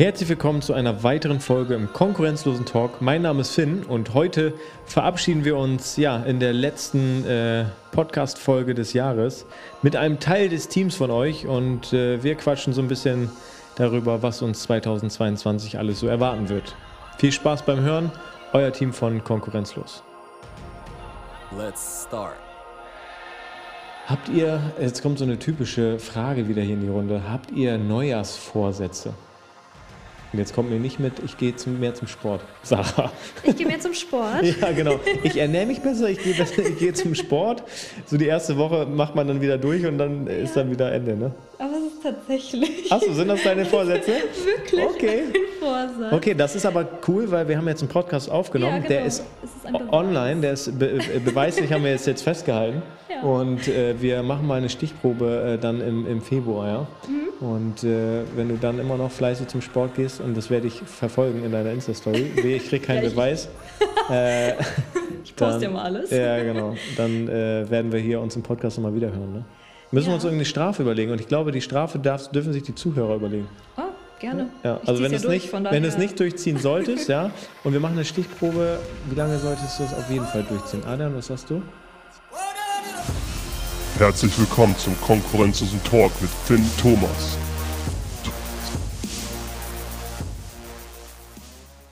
Herzlich willkommen zu einer weiteren Folge im konkurrenzlosen Talk. Mein Name ist Finn und heute verabschieden wir uns ja in der letzten äh, Podcast-Folge des Jahres mit einem Teil des Teams von euch und äh, wir quatschen so ein bisschen darüber, was uns 2022 alles so erwarten wird. Viel Spaß beim Hören, euer Team von Konkurrenzlos. Let's start. Habt ihr, jetzt kommt so eine typische Frage wieder hier in die Runde, habt ihr Neujahrsvorsätze? Und jetzt kommt mir nicht mit, ich gehe zum, mehr zum Sport. Sarah. Ich gehe mehr zum Sport. ja, genau. Ich ernähre mich besser, ich gehe, gehe zum Sport. So die erste Woche macht man dann wieder durch und dann ja. ist dann wieder Ende, ne? Aber es ist tatsächlich. Achso, sind das deine Vorsätze? Wirklich okay. Vorsatz. Okay, das ist aber cool, weil wir haben jetzt einen Podcast aufgenommen. Ja, genau. Der ist, ist online, der ist be beweislich, haben wir jetzt, jetzt festgehalten. Ja. Und äh, wir machen mal eine Stichprobe äh, dann im, im Februar, ja. Mhm. Und äh, wenn du dann immer noch fleißig zum Sport gehst, und das werde ich verfolgen in deiner Insta-Story, ich kriege keinen Beweis. Äh, ich poste ja mal alles. Ja, genau. Dann äh, werden wir hier uns im Podcast nochmal wiederhören. Ne? Müssen ja. wir uns irgendeine Strafe überlegen. Und ich glaube, die Strafe darf, dürfen sich die Zuhörer überlegen. Oh, gerne. Ja, also wenn, ja es durch, nicht, wenn du es nicht durchziehen solltest, ja, und wir machen eine Stichprobe, wie lange solltest du es auf jeden Fall durchziehen? Adrian, was sagst du? Herzlich willkommen zum konkurrenzlosen Talk mit Finn Thomas.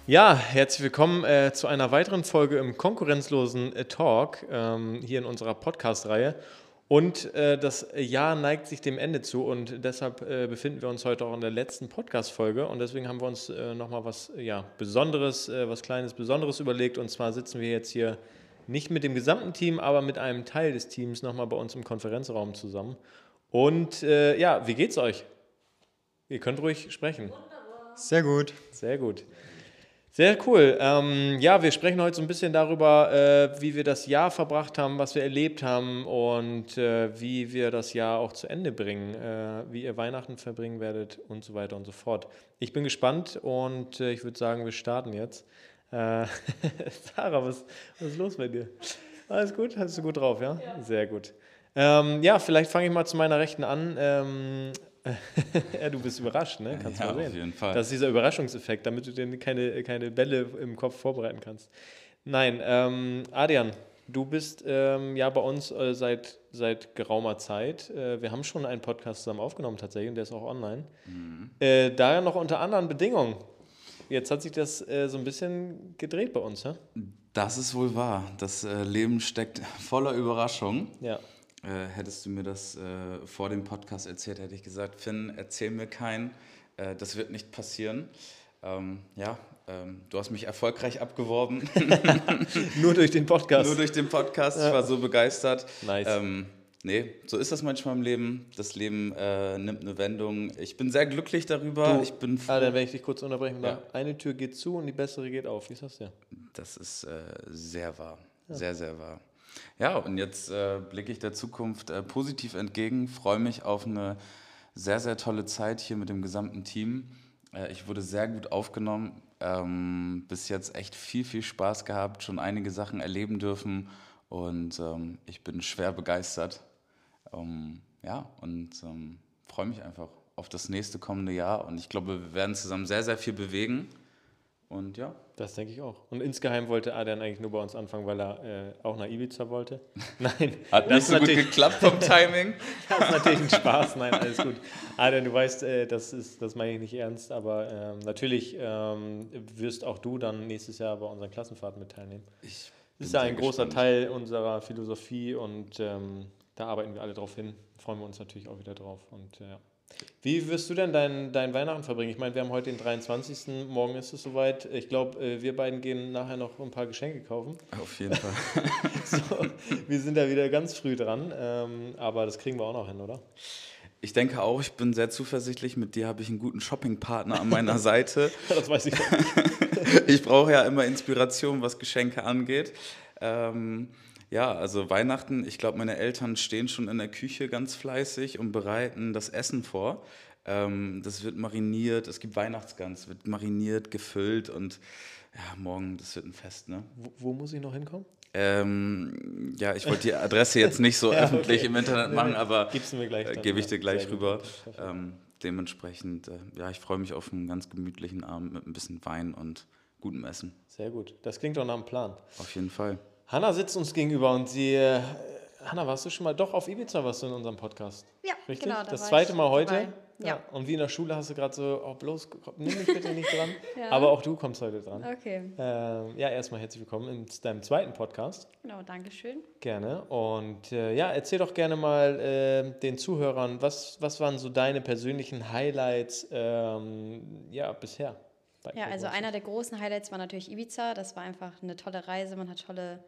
Ja, herzlich willkommen äh, zu einer weiteren Folge im konkurrenzlosen äh, Talk ähm, hier in unserer Podcast-Reihe. Und äh, das Jahr neigt sich dem Ende zu und deshalb äh, befinden wir uns heute auch in der letzten Podcast-Folge und deswegen haben wir uns äh, nochmal was ja, Besonderes, äh, was Kleines Besonderes überlegt und zwar sitzen wir jetzt hier nicht mit dem gesamten Team, aber mit einem Teil des Teams nochmal bei uns im Konferenzraum zusammen. Und äh, ja, wie geht's euch? Ihr könnt ruhig sprechen. Sehr gut. Sehr gut. Sehr cool. Ähm, ja, wir sprechen heute so ein bisschen darüber, äh, wie wir das Jahr verbracht haben, was wir erlebt haben und äh, wie wir das Jahr auch zu Ende bringen, äh, wie ihr Weihnachten verbringen werdet und so weiter und so fort. Ich bin gespannt und äh, ich würde sagen, wir starten jetzt. Äh, Sarah, was, was, ist los bei dir? Alles gut? Hast du gut drauf, ja? ja. Sehr gut. Ähm, ja, vielleicht fange ich mal zu meiner Rechten an. Ähm, ja, du bist überrascht, ne? Kannst ja, mal sehen. auf jeden Fall. Das ist dieser Überraschungseffekt, damit du dir keine, keine Bälle im Kopf vorbereiten kannst. Nein, ähm, Adrian, du bist ähm, ja bei uns äh, seit, seit geraumer Zeit. Äh, wir haben schon einen Podcast zusammen aufgenommen tatsächlich und der ist auch online. Mhm. Äh, daher noch unter anderen Bedingungen. Jetzt hat sich das äh, so ein bisschen gedreht bei uns, ne? Das ist wohl wahr. Das äh, Leben steckt voller Überraschungen. Ja. Äh, hättest du mir das äh, vor dem Podcast erzählt, hätte ich gesagt, Finn, erzähl mir keinen. Äh, das wird nicht passieren. Ähm, ja, ähm, du hast mich erfolgreich abgeworben. Nur durch den Podcast. Nur durch den Podcast. Ich war so begeistert. Nice. Ähm, Nee, so ist das manchmal im Leben. Das Leben äh, nimmt eine Wendung. Ich bin sehr glücklich darüber. Du, ich bin ah, dann werde ich dich kurz unterbrechen. Ja. Eine Tür geht zu und die bessere geht auf. Wie ist das ja? Das ist äh, sehr wahr. Ja. Sehr, sehr wahr. Ja, und jetzt äh, blicke ich der Zukunft äh, positiv entgegen, freue mich auf eine sehr, sehr tolle Zeit hier mit dem gesamten Team. Äh, ich wurde sehr gut aufgenommen, ähm, bis jetzt echt viel, viel Spaß gehabt, schon einige Sachen erleben dürfen und ähm, ich bin schwer begeistert. Ähm, ja, und ähm, freue mich einfach auf das nächste kommende Jahr. Und ich glaube, wir werden zusammen sehr, sehr viel bewegen. Und ja. Das denke ich auch. Und insgeheim wollte Adrian eigentlich nur bei uns anfangen, weil er äh, auch nach Ibiza wollte. Nein. Hat nicht so gut geklappt vom Timing. das ist natürlich ein Spaß. Nein, alles gut. Adrian, du weißt, äh, das, ist, das meine ich nicht ernst, aber ähm, natürlich ähm, wirst auch du dann nächstes Jahr bei unseren Klassenfahrten mit teilnehmen. Ich das ist ja ein großer gespannt. Teil unserer Philosophie und ähm, da arbeiten wir alle drauf hin. Freuen wir uns natürlich auch wieder drauf. Und ja. Wie wirst du denn dein, dein Weihnachten verbringen? Ich meine, wir haben heute den 23. Morgen ist es soweit. Ich glaube, äh, wir beiden gehen nachher noch ein paar Geschenke kaufen. Auf jeden Fall. so, wir sind da wieder ganz früh dran, ähm, aber das kriegen wir auch noch hin, oder? Ich denke auch, ich bin sehr zuversichtlich. Mit dir habe ich einen guten Shoppingpartner an meiner Seite. das weiß ich auch ich brauche ja immer Inspiration, was Geschenke angeht. Ähm, ja, also Weihnachten, ich glaube, meine Eltern stehen schon in der Küche ganz fleißig und bereiten das Essen vor. Ähm, das wird mariniert, es gibt Weihnachtsgans, wird mariniert, gefüllt und ja, morgen, das wird ein Fest. Ne? Wo, wo muss ich noch hinkommen? Ähm, ja, ich wollte die Adresse jetzt nicht so ja, öffentlich okay. im Internet machen, aber äh, gebe ich dir gleich rüber. Ähm, dementsprechend, äh, ja, ich freue mich auf einen ganz gemütlichen Abend mit ein bisschen Wein und gutem Essen. Sehr gut. Das klingt doch nach einem Plan. Auf jeden Fall. Hanna sitzt uns gegenüber und sie. Äh, Hanna, warst du schon mal doch auf Ibiza, warst du in unserem Podcast? Ja, Richtig? genau. da das zweite Mal heute? dabei. Ja. Und wie in der Schule hast du gerade so, oh, bloß, komm, nimm mich bitte nicht dran. Ja. Aber auch du kommst heute dran. Okay, Ähm, ja, erstmal herzlich willkommen in deinem zweiten Podcast. genau, danke schön. Gerne. Und äh, ja, erzähl doch gerne mal äh, den Zuhörern, was, was waren so deine persönlichen Highlights ähm, ja, bisher? bei Ja, also einer der großen Highlights war natürlich Ibiza. Das war einfach eine tolle Reise. Man hat tolle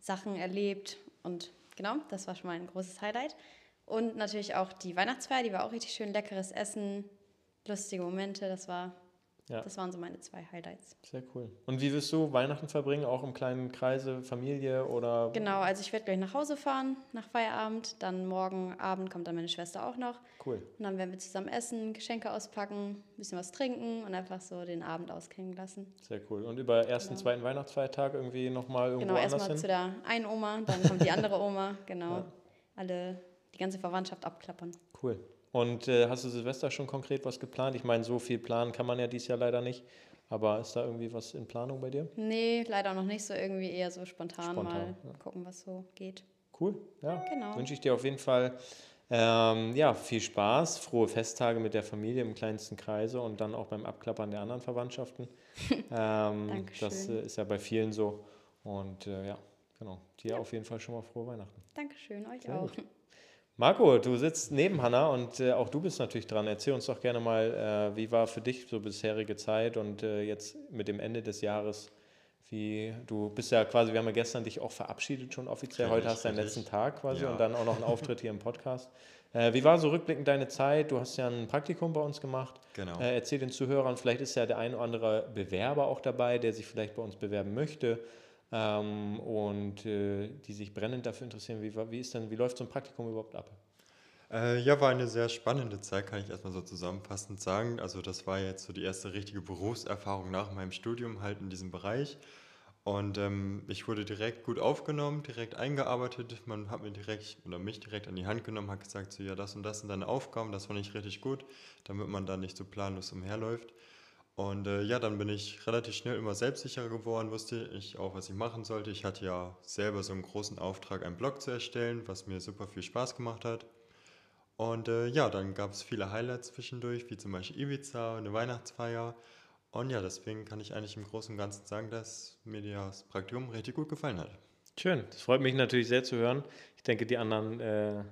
Sachen erlebt und genau, das war schon mal ein großes Highlight. Und natürlich auch die Weihnachtsfeier, die war auch richtig schön. Leckeres Essen, lustige Momente. Das war, Ja. das waren so meine zwei Highlights. Sehr cool. Und wie wirst du Weihnachten verbringen? Auch im kleinen Kreise, Familie oder? Genau, also ich werde gleich nach Hause fahren nach Feierabend. Dann morgen Abend kommt dann meine Schwester auch noch. Cool. Und dann werden wir zusammen essen, Geschenke auspacken, ein bisschen was trinken und einfach so den Abend ausklingen lassen. Sehr cool. Und über ersten, zweiten Weihnachtsfeiertag irgendwie nochmal irgendwo Genau, anders erstmal hin? zu der einen Oma, dann kommt die andere Oma, genau. Ja. Alle, die ganze Verwandtschaft abklappern. Cool. Und äh, hast du Silvester schon konkret was geplant? Ich meine, so viel planen kann man ja dieses Jahr leider nicht. Aber ist da irgendwie was in Planung bei dir? Nee, leider noch nicht so irgendwie, eher so spontan, Spontan, mal ja. gucken, was so geht. Cool, ja. Genau. Wünsche ich dir auf jeden Fall ähm, ja, viel Spaß, frohe Festtage mit der Familie im kleinsten Kreise und dann auch beim Abklappern der anderen Verwandtschaften. ähm, das äh, ist ja bei vielen so. Und äh, ja, genau. Dir auf jeden Fall schon mal frohe Weihnachten. Dankeschön, euch Sehr auch. gut. Marco, du sitzt neben Hanna und äh, auch du bist natürlich dran. Erzähl uns doch gerne mal, äh, wie war für dich so bisherige Zeit und äh, jetzt mit dem Ende des Jahres, wie du bist ja quasi, wir haben ja gestern dich auch verabschiedet schon offiziell. Heute hast du deinen letzten Tag quasi Ja. und dann auch noch einen Auftritt hier im Podcast. Äh, wie war so rückblickend deine Zeit? Du hast ja ein Praktikum bei uns gemacht. Genau. Äh, erzähl den Zuhörern, vielleicht ist ja der ein oder andere Bewerber auch dabei, der sich vielleicht bei uns bewerben möchte ähm, und äh, die sich brennend dafür interessieren. Wie, wie, ist denn, wie läuft so ein Praktikum überhaupt ab? Äh, ja, war eine sehr spannende Zeit, kann ich erstmal so zusammenfassend sagen. Also das war jetzt so die erste richtige Berufserfahrung nach meinem Studium halt in diesem Bereich. Und ähm, ich wurde direkt gut aufgenommen, direkt eingearbeitet. Man hat mir direkt oder mich direkt an die Hand genommen, hat gesagt, so ja, das und das sind deine Aufgaben, das fand ich richtig gut, damit man da nicht so planlos umherläuft. Und äh, ja, dann bin ich relativ schnell immer selbstsicherer geworden, wusste ich auch, was ich machen sollte. Ich hatte ja selber so einen großen Auftrag, einen Blog zu erstellen, was mir super viel Spaß gemacht hat. Und äh, ja, dann gab es viele Highlights zwischendurch, wie zum Beispiel Ibiza, eine Weihnachtsfeier. Und ja, deswegen kann ich eigentlich im Großen und Ganzen sagen, dass mir das Praktikum richtig gut gefallen hat. Schön, das freut mich natürlich sehr zu hören. Ich denke, die anderen äh,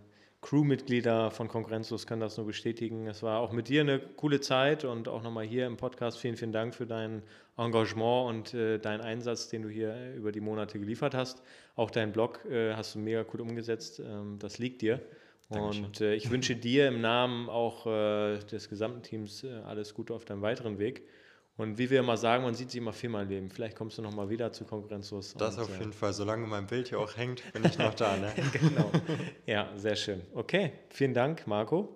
Crewmitglieder von Konkurrenzlos können das nur bestätigen. Es war auch mit dir eine coole Zeit und auch nochmal hier im Podcast vielen, vielen Dank für dein Engagement und äh, deinen Einsatz, den du hier über die Monate geliefert hast. Auch deinen Blog äh, hast du mega cool umgesetzt. Ähm, das liegt dir. Dankeschön. Und äh, ich wünsche dir im Namen auch äh, des gesamten Teams äh, alles Gute auf deinem weiteren Weg. Und wie wir immer sagen, man sieht sich immer viermal im Leben. Vielleicht kommst du nochmal wieder zu Konkurrenzlos. Das auf äh, jeden Fall, solange mein Bild hier auch hängt, bin ich noch da. Ne? genau. Ja, sehr schön. Okay, vielen Dank, Marco.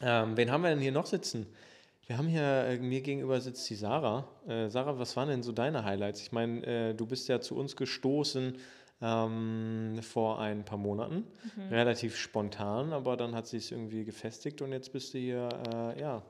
Ähm, wen haben wir denn hier noch sitzen? Wir haben hier, äh, mir gegenüber sitzt die Sarah. Äh, Sarah, was waren denn so deine Highlights? Ich meine, äh, du bist ja zu uns gestoßen ähm, vor ein paar Monaten, relativ spontan, aber dann hat sie es irgendwie gefestigt und jetzt bist du hier, äh, ja,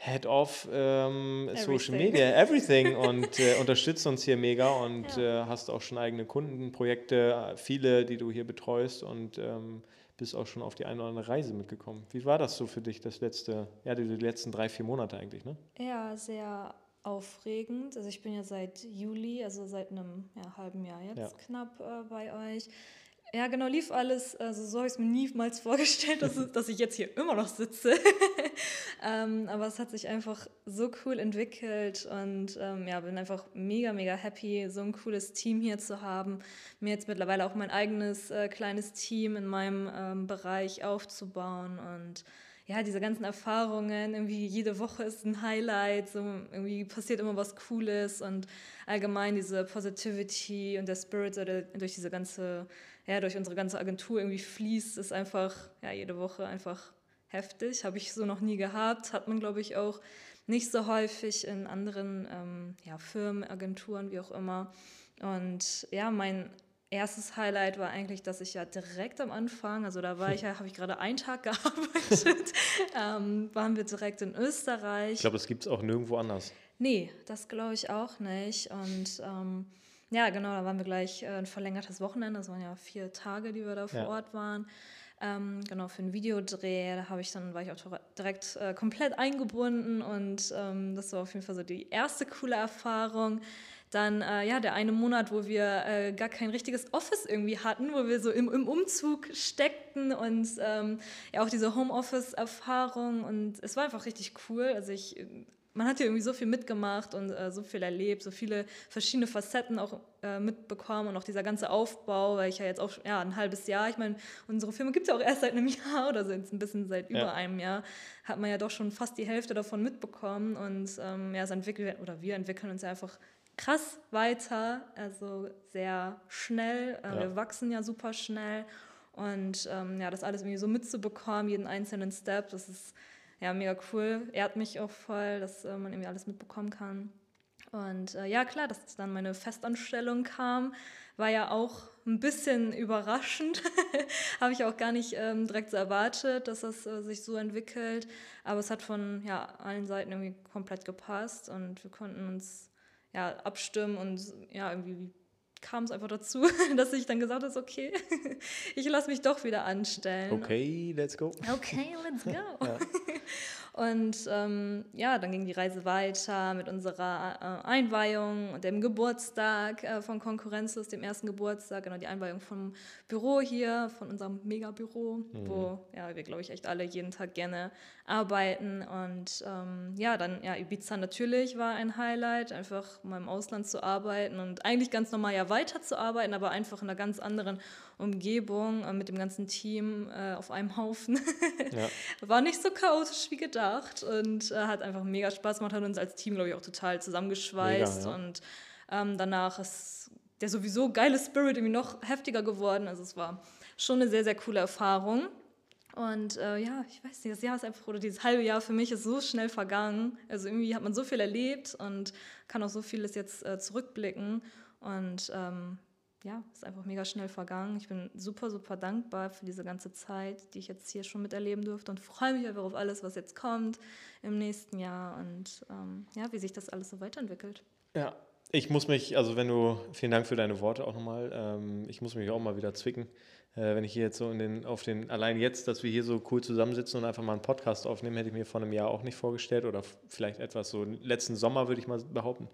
Head of ähm, Social. Media, everything und äh, unterstützt uns hier mega und äh, hast auch schon eigene Kundenprojekte, äh, viele, die du hier betreust und ähm, bist auch schon auf die eine oder andere Reise mitgekommen. Wie war das so für dich, das letzte, ja, die, die letzten drei, vier Monate eigentlich, ne? Ja, sehr aufregend. Also ich bin ja seit Juli, also seit einem ja, halben Jahr jetzt Ja. knapp äh, bei euch. Ja, genau, lief alles, also so habe ich es mir niemals vorgestellt, dass, dass ich jetzt hier immer noch sitze. ähm, aber es hat sich einfach so cool entwickelt und ähm, ja, bin einfach mega, mega happy, so ein cooles Team hier zu haben. Mir jetzt mittlerweile auch mein eigenes äh, kleines Team in meinem ähm, Bereich aufzubauen und ja, diese ganzen Erfahrungen, irgendwie jede Woche ist ein Highlight, so irgendwie passiert immer was Cooles und allgemein diese Positivity und der Spirit, durch diese ganze, ja, durch unsere ganze Agentur irgendwie fließt, ist einfach, ja, jede Woche einfach heftig. Habe ich so noch nie gehabt, hat man, glaube ich, auch nicht so häufig in anderen ähm, ja, Firmen, Agenturen, wie auch immer. Und ja, mein erstes Highlight war eigentlich, dass ich ja direkt am Anfang, also da war ich ja, habe ich gerade einen Tag gearbeitet, ähm, waren wir direkt in Österreich. Ich glaube, das gibt es auch nirgendwo anders. Nee, das glaube ich auch nicht. Und ähm, ja, genau, da waren wir gleich äh, ein verlängertes Wochenende. Das waren ja vier Tage, die wir da vor Ja. Ort waren. Ähm, genau, für einen Videodreh, da habe ich dann, war ich auch direkt äh, komplett eingebunden und ähm, das war auf jeden Fall so die erste coole Erfahrung. Dann, äh, ja, der eine Monat, wo wir äh, gar kein richtiges Office irgendwie hatten, wo wir so im, im Umzug steckten und ähm, ja auch diese Homeoffice-Erfahrung und es war einfach richtig cool. Also ich man hat ja irgendwie so viel mitgemacht und äh, so viel erlebt, so viele verschiedene Facetten auch äh, mitbekommen und auch dieser ganze Aufbau, weil ich ja jetzt auch ja, ein halbes Jahr, ich meine, unsere Firma gibt es ja auch erst seit einem Jahr oder so, jetzt ein bisschen seit über Ja. einem Jahr, hat man ja doch schon fast die Hälfte davon mitbekommen und ähm, ja, es entwickelt, oder wir entwickeln uns ja einfach krass weiter, also sehr schnell, äh, Ja. wir wachsen ja super schnell und ähm, ja, das alles irgendwie so mitzubekommen, jeden einzelnen Step, das ist ja, mega cool. Ehrt mich auch voll, dass äh, man irgendwie alles mitbekommen kann. Und äh, ja, klar, dass dann meine Festanstellung kam, war ja auch ein bisschen überraschend. Habe ich auch gar nicht ähm, direkt so erwartet, dass das äh, sich so entwickelt. Aber es hat von ja, allen Seiten irgendwie komplett gepasst und wir konnten uns ja, abstimmen und ja, irgendwie kam es einfach dazu, dass ich dann gesagt habe, okay, ich lasse mich doch wieder anstellen. Okay, let's go. Okay, let's go. Und ähm, ja, dann ging die Reise weiter mit unserer äh, Einweihung und dem Geburtstag äh, von Konkurrenzus, dem ersten Geburtstag, genau die Einweihung vom Büro hier, von unserem Megabüro, wo ja, wir, glaube ich, echt alle jeden Tag gerne arbeiten. Und ähm, ja, dann ja, Ibiza natürlich war ein Highlight, einfach mal im Ausland zu arbeiten und eigentlich ganz normal ja weiterzuarbeiten, aber einfach in einer ganz anderen Umgebung äh, mit dem ganzen Team äh, auf einem Haufen. Ja. War nicht so chaotisch wie gedacht und äh, hat einfach mega Spaß gemacht, hat uns als Team, glaube ich, auch total zusammengeschweißt Mega, ja. und ähm, danach ist der sowieso geile Spirit irgendwie noch heftiger geworden. Also es war schon eine sehr, sehr coole Erfahrung. Und äh, ja, ich weiß nicht, das Jahr ist einfach, oder dieses halbe Jahr für mich ist so schnell vergangen. Also irgendwie hat man so viel erlebt und kann auch so vieles jetzt äh, zurückblicken. Und ähm, ja, ist einfach mega schnell vergangen. Ich bin super, super dankbar für diese ganze Zeit, die ich jetzt hier schon miterleben durfte und freue mich einfach auf alles, was jetzt kommt im nächsten Jahr und ähm, ja, wie sich das alles so weiterentwickelt. Ja, ich muss mich, also wenn du, vielen Dank für deine Worte auch nochmal. Ähm, ich muss mich auch mal wieder zwicken, wenn ich hier jetzt so in den, auf den, allein jetzt, dass wir hier so cool zusammensitzen und einfach mal einen Podcast aufnehmen, hätte ich mir vor einem Jahr auch nicht vorgestellt oder vielleicht etwas so letzten Sommer, würde ich mal behaupten.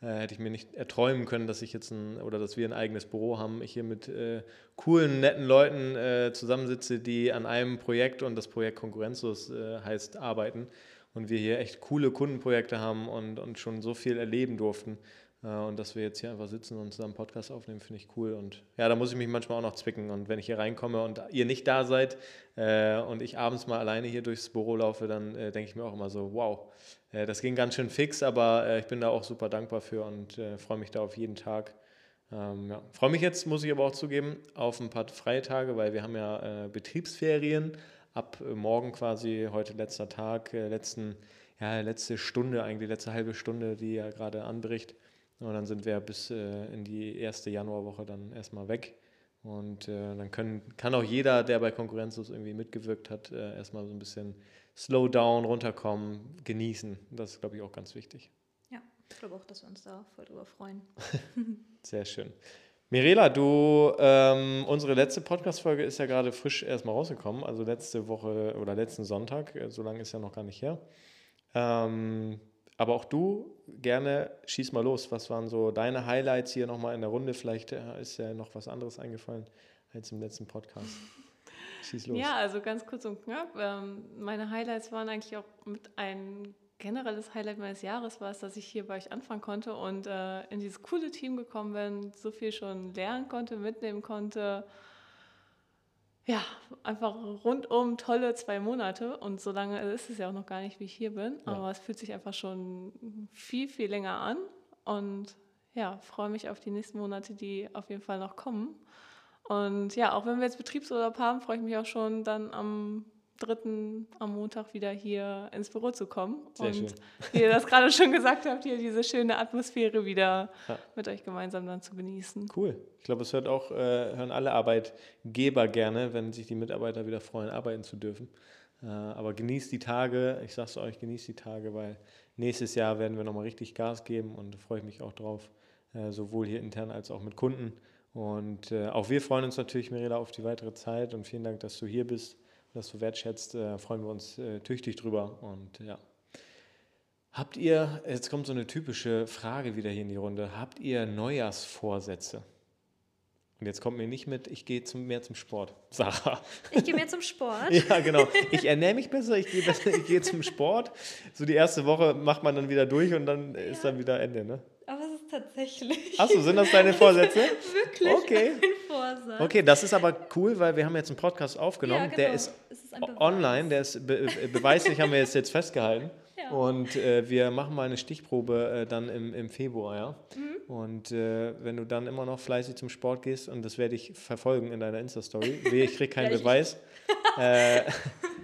Äh, hätte ich mir nicht erträumen können, dass ich jetzt ein, oder dass wir ein eigenes Büro haben. Ich hier mit äh, coolen, netten Leuten äh, zusammensitze, die an einem Projekt und das Projekt Konkurrenzlos äh, heißt arbeiten und wir hier echt coole Kundenprojekte haben und, und schon so viel erleben durften. Äh, Und dass wir jetzt hier einfach sitzen und zusammen Podcast aufnehmen, finde ich cool. Und ja, da muss ich mich manchmal auch noch zwicken. Und wenn ich hier reinkomme und ihr nicht da seid äh, und ich abends mal alleine hier durchs Büro laufe, dann äh, denke ich mir auch immer so, wow, äh, das ging ganz schön fix, aber äh, ich bin da auch super dankbar für und äh, freue mich da auf jeden Tag. Ähm, ja. Freue mich jetzt, muss ich aber auch zugeben, auf ein paar freie Tage, weil wir haben ja Betriebsferien. Ab morgen quasi, heute letzter Tag, letzten, ja, letzte Stunde, eigentlich letzte halbe Stunde, die ja gerade anbricht. Und dann sind wir bis äh, in die erste Januarwoche dann erstmal weg. Und äh, dann können, kann auch jeder, der bei Konkurrenzlos irgendwie mitgewirkt hat, äh, erstmal so ein bisschen slow down, runterkommen, genießen. Das ist, glaube ich, auch ganz wichtig. Ja, ich glaube auch, dass wir uns da voll drüber freuen. Sehr schön. Mirela, du, ähm, unsere letzte Podcast-Folge ist ja gerade frisch erstmal rausgekommen, also letzte Woche oder letzten Sonntag, äh, so lange ist ja noch gar nicht her. Ähm, aber auch du, gerne schieß mal los. Was waren so deine Highlights hier nochmal in der Runde? Vielleicht äh, ist ja noch was anderes eingefallen als im letzten Podcast. Schieß los. Ja, also ganz kurz und knapp. Ähm, meine Highlights waren eigentlich auch mit ein generelles Highlight meines Jahres war es, dass ich hier bei euch anfangen konnte und äh, in dieses coole Team gekommen bin, so viel schon lernen konnte, mitnehmen konnte. Ja, einfach rundum tolle zwei Monate und so lange ist es ja auch noch gar nicht, wie ich hier bin, Ja. aber es fühlt sich einfach schon viel, viel länger an und ja, freue mich auf die nächsten Monate, die auf jeden Fall noch kommen. Und ja, auch wenn wir jetzt Betriebsurlaub haben, freue ich mich auch schon dann am dritten am Montag wieder hier ins Büro zu kommen. Sehr und schön. wie ihr das gerade schon gesagt habt, hier diese schöne Atmosphäre wieder Ja. mit euch gemeinsam dann zu genießen. Cool. Ich glaube, es hört auch, äh, hören alle Arbeitgeber gerne, wenn sich die Mitarbeiter wieder freuen, arbeiten zu dürfen. Äh, aber genießt die Tage, ich sage es euch, genießt die Tage, weil nächstes Jahr werden wir nochmal richtig Gas geben und freue ich mich auch drauf, äh, sowohl hier intern als auch mit Kunden. Und äh, auch wir freuen uns natürlich, Mirela, auf die weitere Zeit und vielen Dank, dass du hier bist, dass du wertschätzt. Äh, freuen wir uns äh, tüchtig drüber und ja. Habt ihr, jetzt kommt so eine typische Frage wieder hier in die Runde, habt ihr Neujahrsvorsätze? Und jetzt kommt mir nicht mit, ich gehe zum, mehr zum Sport. Sarah. Ich gehe mehr zum Sport. Ja, genau. Ich ernähre mich besser, ich gehe, besser, ich gehe zum Sport. So die erste Woche macht man dann wieder durch und dann ist dann wieder Ende, ne? Tatsächlich Achso, sind das deine Vorsätze? wirklich Okay. Vorsatz. Okay, das ist aber cool, weil wir haben jetzt einen Podcast aufgenommen. Ja, genau. Der ist ist online, der ist be be- beweislich, haben wir jetzt, jetzt festgehalten. Ja. Und äh, wir machen mal eine Stichprobe äh, dann im, im Februar, ja. Mhm. Und äh, wenn du dann immer noch fleißig zum Sport gehst, und das werde ich verfolgen in deiner Insta-Story, ich kriege keinen Beweis. äh,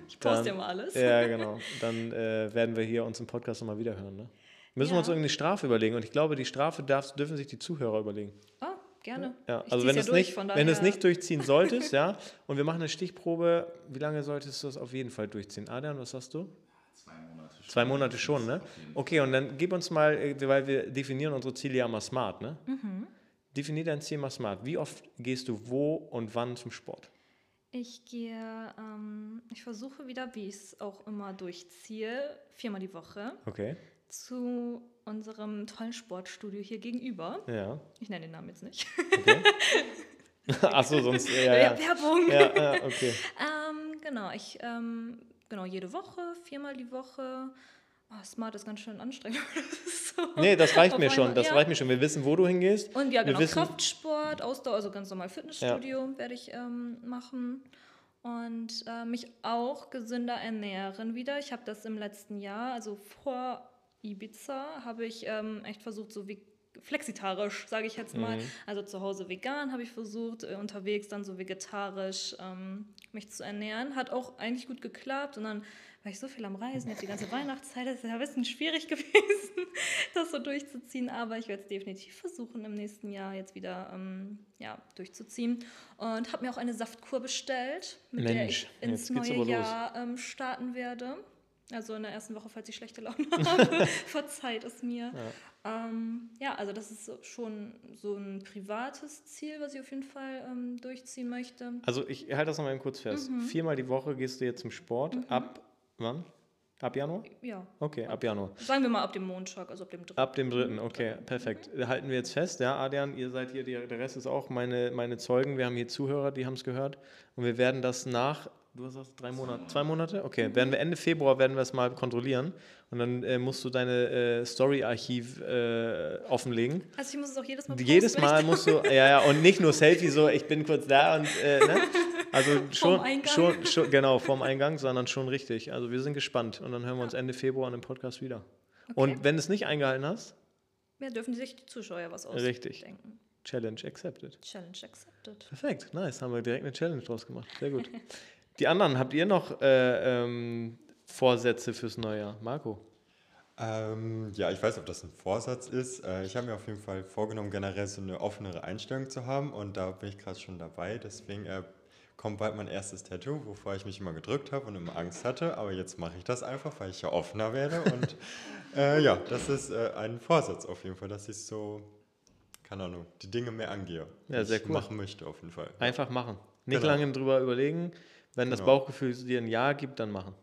Ich poste dann- immer alles. ja, genau. Dann äh, werden wir hier uns im Podcast nochmal wiederhören. Ne? Müssen wir Ja. uns irgendeine Strafe überlegen. Und ich glaube, die Strafe darf, dürfen sich die Zuhörer überlegen. Oh, gerne. Ja, Ich also wenn, ja es durch, nicht, von wenn du es nicht durchziehen solltest, ja, und wir machen eine Stichprobe, wie lange solltest du es auf jeden Fall durchziehen? Adrian, was sagst du? Zwei Monate schon. Zwei Monate schon, ne? Okay, und dann gib uns mal, äh, weil wir definieren unsere Ziele ja mal smart, ne? Mhm. Definier dein Ziel mal smart. Wie oft gehst du wo und wann zum Sport? Ich gehe, ähm, ich versuche wieder, wie ich es auch immer durchziehe, viermal die Woche Okay, zu unserem tollen Sportstudio hier gegenüber. ja. Ich nenne den Namen jetzt nicht. Okay. Achso, sonst, ja, ja. Werbung. Ja, ja, okay. Ähm, genau, ich, ähm, genau, jede Woche, viermal die Woche. Oh, Smart ist ganz schön anstrengend. So Nee, das reicht mir schon. Das ja. reicht mir schon. Wir wissen, wo du hingehst. Und ja, Wir genau, wissen- Kraftsport, Ausdauer, also ganz normal Fitnessstudio werde ich ähm, machen. Und äh, mich auch gesünder ernähren wieder. Ich habe das im letzten Jahr, also vor Ibiza, habe ich ähm, echt versucht, so wie flexitarisch, sage ich jetzt mal. Also zu Hause vegan habe ich versucht, äh, unterwegs dann so vegetarisch ähm, mich zu ernähren. Hat auch eigentlich gut geklappt. Und dann war ich so viel am Reisen, jetzt die ganze Weihnachtszeit, das ist ja ein bisschen schwierig gewesen, das so durchzuziehen. Aber ich werde es definitiv versuchen, im nächsten Jahr jetzt wieder ähm, ja, durchzuziehen. Und habe mir auch eine Saftkur bestellt, mit der Mensch, ich ins neue. Jahr ähm, starten werde. Also in der ersten Woche, falls ich schlechte Laune habe, verzeiht es mir. Ja. Ähm, ja, also das ist schon so ein privates Ziel, was ich auf jeden Fall ähm, durchziehen möchte. Also ich halte das nochmal eben kurz fest. Viermal die Woche gehst du jetzt zum Sport. Ab wann? Ab Januar? Ja, Okay, ab Januar. sagen wir mal ab dem Montag, also ab dem dritten. Ab dem dritten, okay, perfekt. Halten wir jetzt fest, ja, Adrian, ihr seid hier, der Rest ist auch meine, meine Zeugen. Wir haben hier Zuhörer, die haben es gehört. Und wir werden das nach, du hast gesagt, drei Monate, zwei Monate? Okay, werden wir Ende Februar werden wir es mal kontrollieren. Und dann äh, musst du deine äh, Story-Archiv äh, offenlegen. Also ich muss es auch jedes Mal Jedes Mal musst du, ja, ja, und nicht nur Selfie, so ich bin kurz da und, äh, ne? Also schon, schon, schon, genau, vorm Eingang, sondern schon richtig. Also wir sind gespannt und dann hören wir uns Ende Februar an dem Podcast wieder. Und wenn du es nicht eingehalten hast, Ja, dürfen sich die Zuschauer was Richtig. ausdenken. Challenge accepted. Challenge accepted. Perfekt, nice, haben wir direkt eine Challenge draus gemacht. Sehr gut. Die anderen, habt ihr noch äh, ähm, Vorsätze fürs neue Jahr? Marco? Ähm, ja, ich weiß, ob das ein Vorsatz ist. Äh, ich habe mir auf jeden Fall vorgenommen, generell so eine offenere Einstellung zu haben und da bin ich gerade schon dabei. Deswegen äh, kommt bald mein erstes Tattoo, wovor ich mich immer gedrückt habe und immer Angst hatte. Aber jetzt mache ich das einfach, weil ich ja offener werde. Und äh, ja, das ist äh, ein Vorsatz auf jeden Fall, dass ich so, keine Ahnung, die Dinge mehr angehe. Ja, sehr ich cool. machen möchte auf jeden Fall. Einfach machen. Nicht Genau. lange drüber überlegen. Wenn das Genau. Bauchgefühl dir ein Ja gibt, dann machen.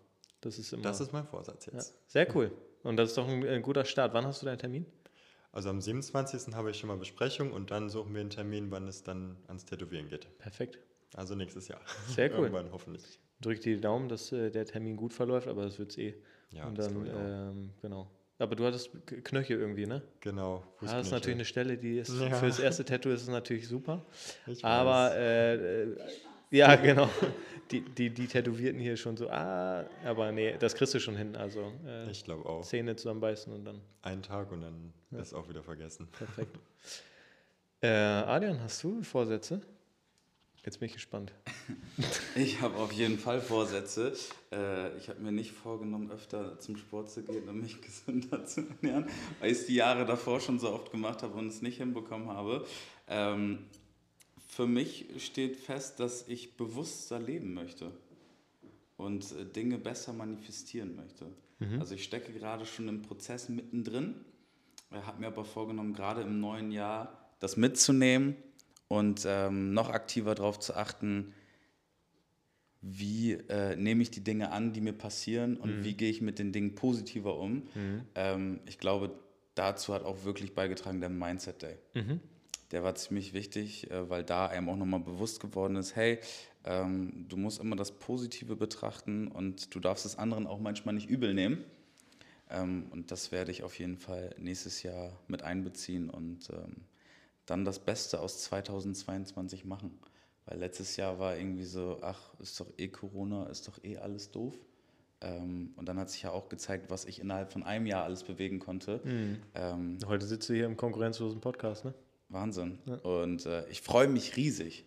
Das ist immer. Das ist mein Vorsatz ja, jetzt. sehr cool. Und das ist doch ein, ein guter Start. Wann hast du deinen Termin? Also am 27. habe ich schon mal Besprechung und dann suchen wir einen Termin, wann es dann ans Tätowieren geht. Perfekt. Also nächstes Jahr. Sehr cool. Irgendwann hoffentlich. Drück dir die Daumen, dass äh, der Termin gut verläuft, aber das wird es eh. Ja, Und das dann, ähm, genau. Aber du hattest Knöchel irgendwie, ne? Genau. Ja, das ist natürlich eine Stelle, die ist Ja. für das erste Tattoo ist es natürlich super. Ich Aber weiß. äh, äh, ja, genau. Die, die, die Tätowierten hier schon so, ah, aber nee, das kriegst du schon hin. Also äh, Ich glaube auch. Zähne zusammenbeißen und dann Einen Tag und dann ist auch wieder vergessen. perfekt. äh, Adrian, hast du Vorsätze? Jetzt bin ich gespannt. Ich habe auf jeden Fall Vorsätze. Äh, ich habe mir nicht vorgenommen, öfter zum Sport zu gehen und mich gesünder zu ernähren, weil ich es die Jahre davor schon so oft gemacht habe und es nicht hinbekommen habe. Ähm, für mich steht fest, dass ich bewusster leben möchte und äh, Dinge besser manifestieren möchte. Also ich stecke gerade schon im Prozess mittendrin, habe mir aber vorgenommen, gerade im neuen Jahr das mitzunehmen und ähm, noch aktiver darauf zu achten, wie äh, nehme ich die Dinge an, die mir passieren und wie gehe ich mit den Dingen positiver um. Ähm, ich glaube, dazu hat auch wirklich beigetragen der Mindset Day. Der war ziemlich wichtig, äh, weil da einem auch nochmal bewusst geworden ist, hey, ähm, du musst immer das Positive betrachten und du darfst es anderen auch manchmal nicht übel nehmen. Ähm, und das werde ich auf jeden Fall nächstes Jahr mit einbeziehen und ähm, dann das Beste aus 2022 machen. Weil letztes Jahr war irgendwie so, ach, ist doch eh Corona, ist doch eh alles doof. Ähm, und dann hat sich ja auch gezeigt, was ich innerhalb von einem Jahr alles bewegen konnte. Ähm, Heute sitzt du hier im konkurrenzlosen Podcast, ne? Wahnsinn. Und äh, ich freue mich riesig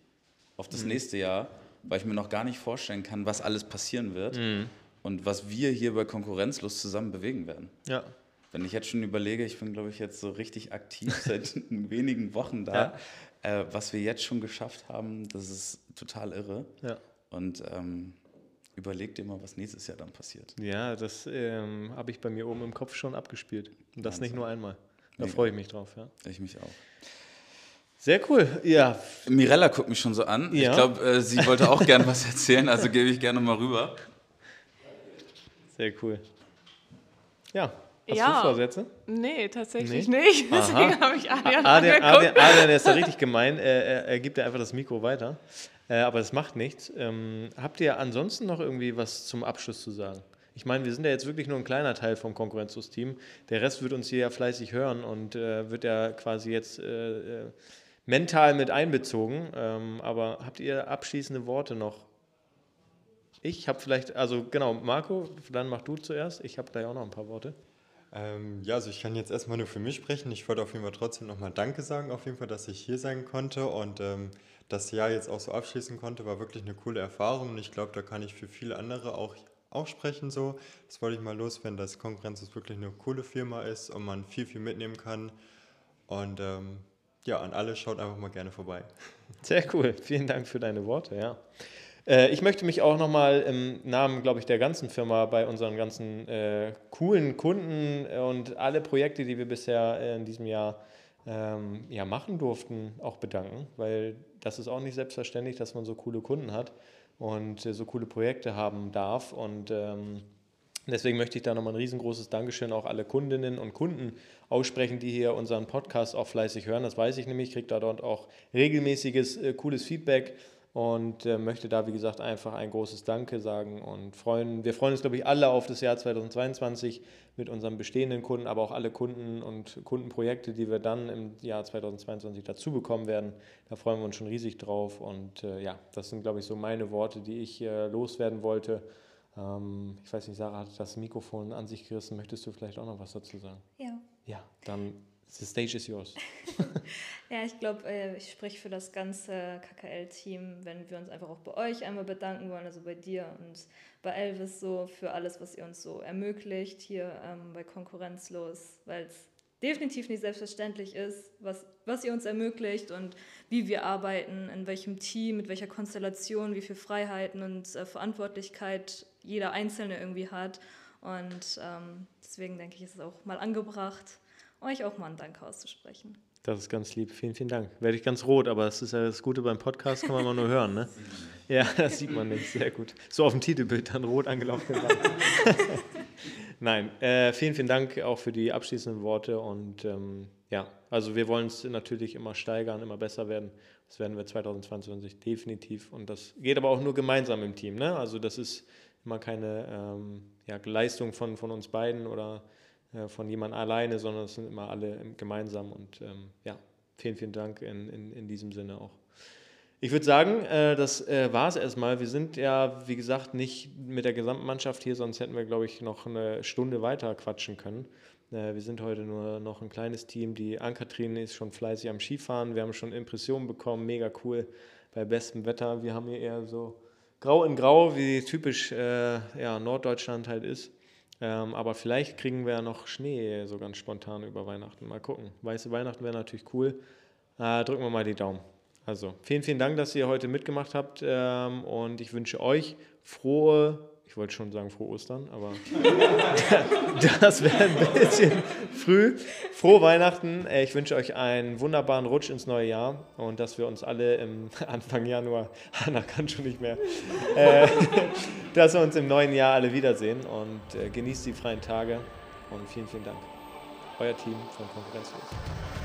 auf das nächste Jahr, weil ich mir noch gar nicht vorstellen kann, was alles passieren wird und was wir hier bei Konkurrenzlos zusammen bewegen werden. Ja. Wenn ich jetzt schon überlege, ich bin, glaube ich, jetzt so richtig aktiv seit wenigen Wochen da, äh, was wir jetzt schon geschafft haben, das ist total irre. Ja. Und ähm, überleg dir mal, was nächstes Jahr dann passiert. Ja, das ähm, habe ich bei mir oben im Kopf schon abgespielt. Und das nicht Wahnsinn. nur einmal. Da freue ich mich drauf, ja. Ich mich auch. Sehr cool. Ja, Mirella guckt mich schon so an. Ja. Ich glaube, äh, sie wollte auch gern was erzählen, also gebe ich gerne mal rüber. sehr cool. Ja, hast Ja. du Vorsätze? Nee, tatsächlich Nee? nicht. Deswegen habe ich Adrian Adrian. Adrian, Adrian, der ist da richtig gemein. Er, er, er gibt dir einfach das Mikro weiter. Äh, aber das macht nichts. Ähm, habt ihr ansonsten noch irgendwie was zum Abschluss zu sagen? Ich meine, wir sind ja jetzt wirklich nur ein kleiner Teil vom Konkurrenzlos-Team. Der Rest wird uns hier ja fleißig hören und äh, wird ja quasi jetzt äh, mental mit einbezogen. Ähm, aber habt ihr abschließende Worte noch? Ich habe vielleicht, also genau, Marco, dann mach du zuerst. Ich habe gleich auch noch ein paar Worte. Ähm, ja, also ich kann jetzt erstmal nur für mich sprechen. Ich wollte auf jeden Fall trotzdem nochmal Danke sagen, auf jeden Fall, dass ich hier sein konnte und ähm, das Jahr jetzt auch so abschließen konnte, war wirklich eine coole Erfahrung und ich glaube, da kann ich für viele andere auch, auch sprechen so. Das wollte ich mal loswerden, dass Konkurrenz wirklich eine coole Firma ist und man viel, viel mitnehmen kann und ähm, ja, an alle schaut einfach mal gerne vorbei. Sehr cool. Vielen Dank für deine Worte, ja. Äh, ich möchte mich auch nochmal im Namen, glaube ich, der ganzen Firma bei unseren ganzen äh, coolen Kunden und alle Projekte, die wir bisher in diesem Jahr ähm, ja, machen durften, auch bedanken, weil das ist auch nicht selbstverständlich, dass man so coole Kunden hat und äh, so coole Projekte haben darf und ähm, Deswegen möchte ich da nochmal ein riesengroßes Dankeschön auch alle Kundinnen und Kunden aussprechen, die hier unseren Podcast auch fleißig hören. Das weiß ich nämlich, kriege da dort auch regelmäßiges, äh, cooles Feedback und äh, möchte da, wie gesagt, einfach ein großes Danke sagen und freuen. Wir freuen uns, glaube ich, alle auf das Jahr 2022 mit unseren bestehenden Kunden, aber auch alle Kunden und Kundenprojekte, die wir dann im Jahr 2022 dazu bekommen werden. Da freuen wir uns schon riesig drauf und äh, ja, das sind, glaube ich, so meine Worte, die ich äh, loswerden wollte. Ähm, ich weiß nicht, Sarah hat das Mikrofon an sich gerissen. Möchtest du vielleicht auch noch was dazu sagen? Ja. Ja, dann the stage is yours. Ja, ich glaube, äh, ich spreche für das ganze KKL-Team, wenn wir uns einfach auch bei euch einmal bedanken wollen, also bei dir und bei Elvis so für alles, was ihr uns so ermöglicht hier ähm, bei Konkurrenzlos, weil es definitiv nicht selbstverständlich ist, was, was ihr uns ermöglicht und wie wir arbeiten, in welchem Team, mit welcher Konstellation, wie viel Freiheiten und äh, Verantwortlichkeit jeder Einzelne irgendwie hat. Und ähm, deswegen denke ich, ist es auch mal angebracht, euch auch mal einen Dank auszusprechen. Das ist ganz lieb. Vielen, vielen Dank. Werde ich ganz rot, aber das ist ja das Gute beim Podcast, kann man mal nur hören, ne? Ja, das sieht man nicht. Sehr gut. So auf dem Titelbild dann rot angelaufen. Nein, äh, vielen, vielen Dank auch für die abschließenden Worte und ähm, ja, also wir wollen es natürlich immer steigern, immer besser werden. Das werden wir 2022 definitiv und das geht aber auch nur gemeinsam im Team, ne? Also das ist immer keine ähm, ja, Leistung von, von uns beiden oder äh, von jemand alleine, sondern es sind immer alle gemeinsam und ähm, ja, vielen, vielen Dank in, in, in diesem Sinne auch. Ich würde sagen, äh, das äh, war es erstmal. Wir sind ja, wie gesagt, nicht mit der gesamten Mannschaft hier, sonst hätten wir, glaube ich, noch eine Stunde weiter quatschen können. Äh, wir sind heute nur noch ein kleines Team. Die Ankatrin ist schon fleißig am Skifahren. Wir haben schon Impressionen bekommen, mega cool. bei bestem Wetter. Wir haben hier eher so grau in grau, wie typisch äh, ja, Norddeutschland halt ist. Ähm, aber vielleicht kriegen wir ja noch Schnee so ganz spontan über Weihnachten. Mal gucken. Weiße Weihnachten wäre natürlich cool. Äh, drücken wir mal die Daumen. Also vielen, vielen Dank, dass ihr heute mitgemacht habt ähm, und ich wünsche euch frohe, ich wollte schon sagen frohe Ostern, aber das wäre ein bisschen früh. Frohe Weihnachten. Äh, ich wünsche euch einen wunderbaren Rutsch ins neue Jahr und dass wir uns alle im Anfang Januar, Hanna kann schon nicht mehr, äh, dass wir uns im neuen Jahr alle wiedersehen und äh, genießt die freien Tage und vielen, vielen Dank. Euer Team von Konkurrenzlos.